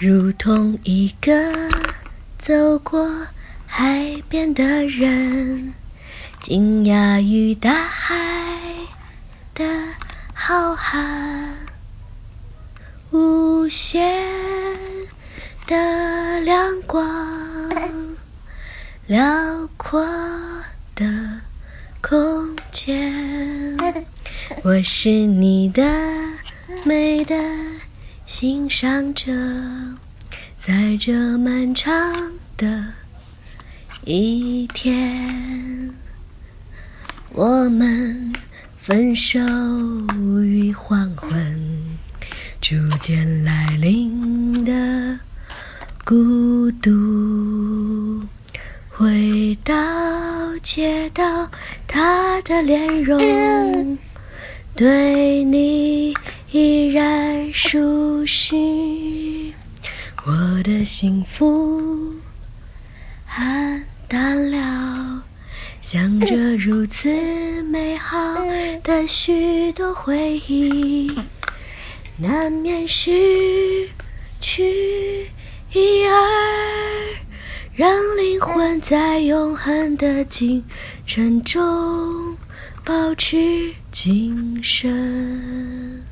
如同一个走过海边的人，惊讶于大海的浩瀚，无限的亮光，辽阔的空间。我是你的美的欣赏着，在这漫长的一天，我们分手于黄昏，逐渐来临的孤独。回到街道，他的脸容对你 依然熟悉，我的幸福黯淡了，想着如此美好的许多回忆，难免失去一二。让灵魂在永恒的精神中保持精神。